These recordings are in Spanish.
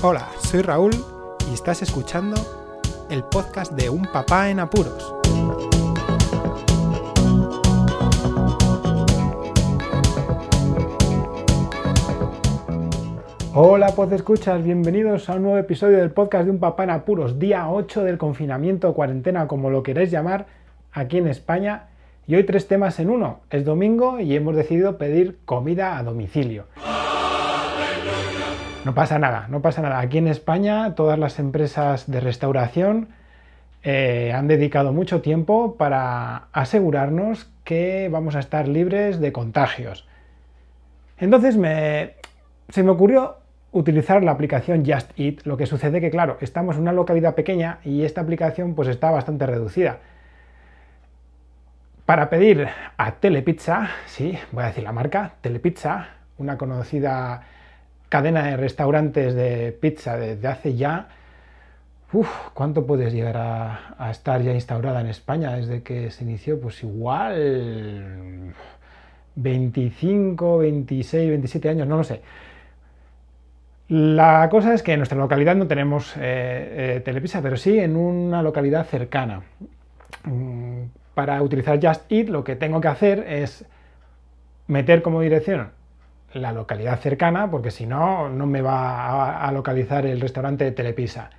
Hola, soy Raúl y estás escuchando el podcast de Un Papá en Apuros. Hola, pues escuchas, bienvenidos a un nuevo episodio del podcast de Un Papá en Apuros, día 8 del confinamiento, cuarentena, como lo queréis llamar, aquí en España. Y hoy tres temas en uno. Es domingo y hemos decidido pedir comida a domicilio. No pasa nada, no pasa nada. Aquí en España todas las empresas de restauración eh, han dedicado mucho tiempo para asegurarnos que vamos a estar libres de contagios. Entonces se me ocurrió utilizar la aplicación Just Eat. Lo que sucede que, claro, estamos en una localidad pequeña y esta aplicación pues está bastante reducida. Para pedir a Telepizza, sí, voy a decir la marca, Telepizza, una conocida cadena de restaurantes de pizza desde hace ya... ¿cuánto puedes llegar a, estar ya instaurada en España desde que se inició? Pues igual 25, 26, 27 años, no lo sé. La cosa es que en nuestra localidad no tenemos eh, eh, Telepizza, pero sí en una localidad cercana. Mm, para utilizar Just Eat lo que tengo que hacer es meter como dirección la localidad cercana, porque si no, no me va a, localizar el restaurante de Telepisa.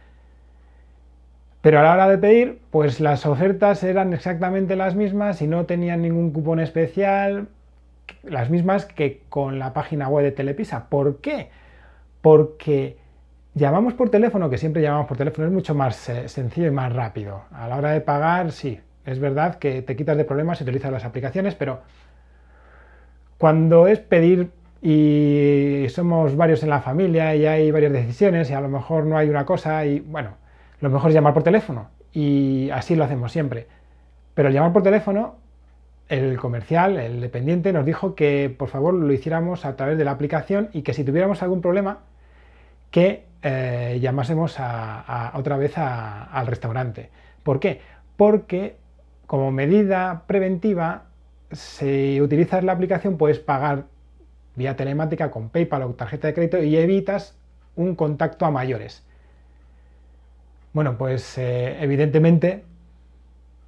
Pero a la hora de pedir, pues las ofertas eran exactamente las mismas y no tenían ningún cupón especial, las mismas que con la página web de Telepisa. ¿Por qué? Porque llamamos por teléfono, que siempre llamamos por teléfono, es mucho más eh, sencillo y más rápido. A la hora de pagar, sí, es verdad que te quitas de problemas y utilizas las aplicaciones, pero cuando es pedir y somos varios en la familia y hay varias decisiones y a lo mejor no hay una cosa y bueno, lo mejor es llamar por teléfono y así lo hacemos siempre. Pero al llamar por teléfono, el comercial, el dependiente, nos dijo que por favor lo hiciéramos a través de la aplicación y que si tuviéramos algún problema, que eh, llamásemos a, otra vez al restaurante. ¿Por qué? Porque como medida preventiva, si utilizas la aplicación puedes pagar vía telemática con PayPal o tarjeta de crédito y evitas un contacto a mayores. Bueno, pues eh, evidentemente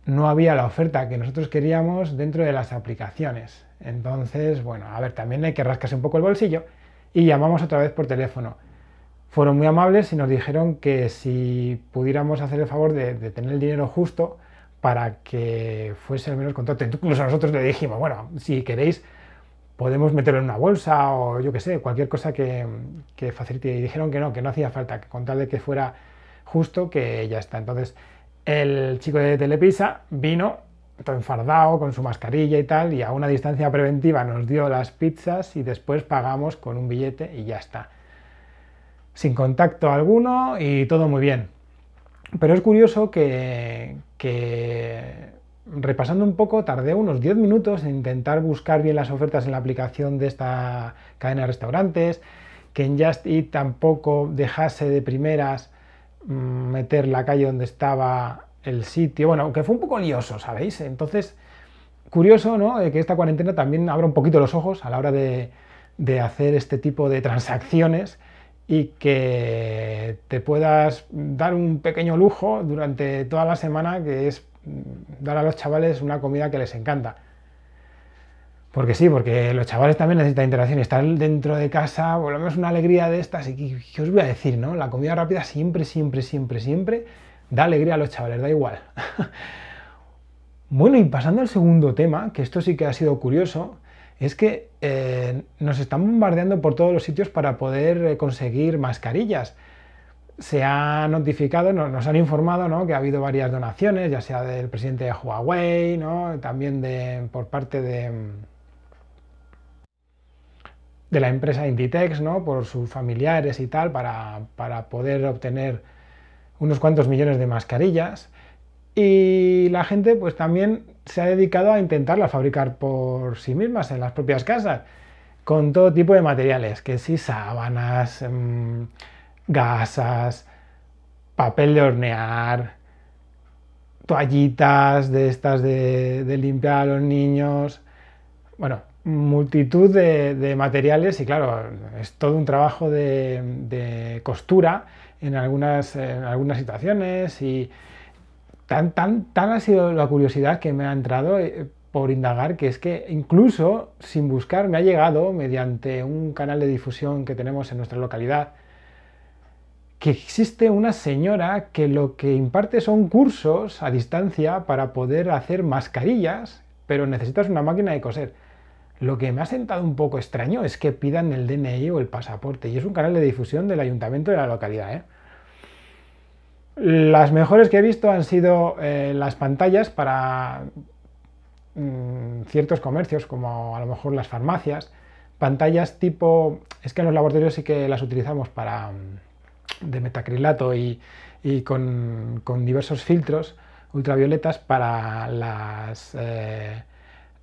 no había la oferta que nosotros queríamos dentro de las aplicaciones. Entonces, bueno, a ver, también hay que rascarse un poco el bolsillo y llamamos otra vez por teléfono. Fueron muy amables y nos dijeron que si pudiéramos hacer el favor de, de tener el dinero justo para que fuese el menos contacto. Incluso nosotros le dijimos, bueno, si queréis podemos meterlo en una bolsa o yo qué sé, cualquier cosa que, facilite. Y dijeron que no, que no hacía falta, que con tal de que fuera justo, que ya está. Entonces el chico de Telepisa vino todo enfardado con su mascarilla y tal, y a una distancia preventiva nos dio las pizzas y después pagamos con un billete y ya está. Sin contacto alguno y todo muy bien. Pero es curioso que, que repasando un poco, tardé unos 10 minutos en intentar buscar bien las ofertas en la aplicación de esta cadena de restaurantes, que en Just Eat tampoco dejase de primeras mm, meter la calle donde estaba el sitio, bueno, que fue un poco lioso, ¿sabéis? Entonces, curioso, ¿no? que esta cuarentena también abra un poquito los ojos a la hora de, de hacer este tipo de transacciones y que te puedas dar un pequeño lujo durante toda la semana, que es dar a los chavales una comida que les encanta. Porque sí, porque los chavales también necesitan interacción estar dentro de casa, por lo menos una alegría de estas. Y ¿qué os voy a decir, no? La comida rápida siempre, siempre, siempre, siempre da alegría a los chavales, da igual. bueno, y pasando al segundo tema, que esto sí que ha sido curioso, es que eh, nos están bombardeando por todos los sitios para poder eh, conseguir mascarillas se ha notificado, nos han informado que ha habido varias donaciones, ya sea del presidente de Huawei, también de, por parte de, de la empresa Inditex, ¿no? por sus familiares y tal, para, para poder obtener unos cuantos millones de mascarillas. Y la gente pues también se ha dedicado a intentarlas fabricar por sí mismas en las propias casas, con todo tipo de materiales, que si sábanas, mm, gasas, papel de hornear, toallitas de estas de, limpiar a los niños. Bueno, multitud de, materiales y claro, es todo un trabajo de, costura en algunas, en algunas situaciones y tan, tan, tan ha sido la curiosidad que me ha entrado eh, por indagar que es que incluso sin buscar me ha llegado mediante un canal de difusión que tenemos en nuestra localidad que existe una señora que lo que imparte son cursos a distancia para poder hacer mascarillas, pero necesitas una máquina de coser. Lo que me ha sentado un poco extraño es que pidan el DNI o el pasaporte, y es un canal de difusión del ayuntamiento de la localidad. ¿eh? Las mejores que he visto han sido eh, las pantallas para mm, ciertos comercios, como a lo mejor las farmacias, pantallas tipo, es que en los laboratorios sí que las utilizamos para de metacrilato y, con, diversos filtros ultravioletas para las, eh,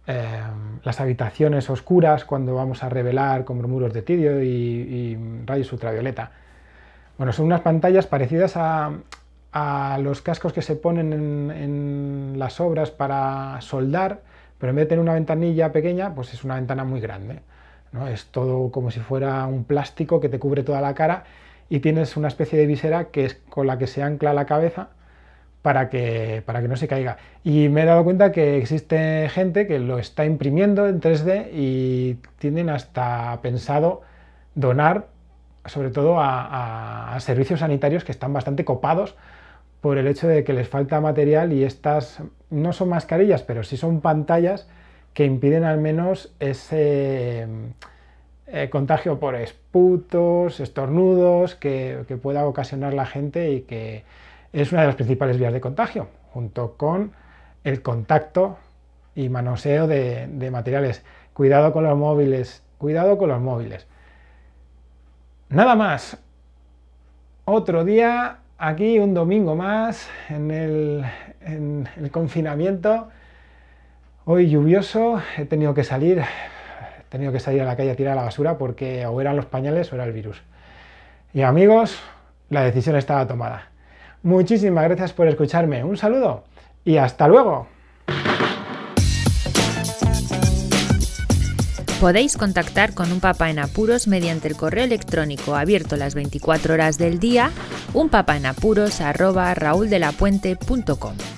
eh, las habitaciones oscuras cuando vamos a revelar con muros de tidio y, rayos ultravioleta. Bueno, son unas pantallas parecidas a, los cascos que se ponen en, las obras para soldar, pero en vez de tener una ventanilla pequeña, pues es una ventana muy grande. ¿no? Es todo como si fuera un plástico que te cubre toda la cara y tienes una especie de visera que es con la que se ancla la cabeza para que, para que no se caiga. Y me he dado cuenta que existe gente que lo está imprimiendo en 3D y tienen hasta pensado donar sobre todo a, servicios sanitarios que están bastante copados por el hecho de que les falta material y estas no son mascarillas, pero sí son pantallas que impiden al menos ese eh, contagio por esputos, estornudos que, pueda ocasionar la gente y que es una de las principales vías de contagio, junto con el contacto y manoseo de, materiales. Cuidado con los móviles, cuidado con los móviles. Nada más. Otro día, aquí un domingo más, en el confinamiento. Hoy lluvioso, he tenido que salir tenido que salir a la calle a tirar la basura porque o eran los pañales o era el virus. Y amigos, la decisión estaba tomada. Muchísimas gracias por escucharme. Un saludo y hasta luego. Podéis contactar con un papá en apuros mediante el correo electrónico abierto las 24 horas del día, unpapaenapuros@rauldelapuente.com.